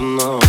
open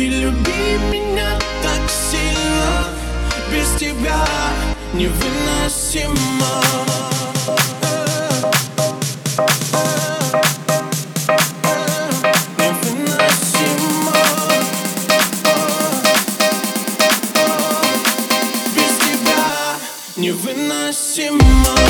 Люби, люби меня так сильно. Без тебя невыносимо. Невыносимо, без тебя невыносимо.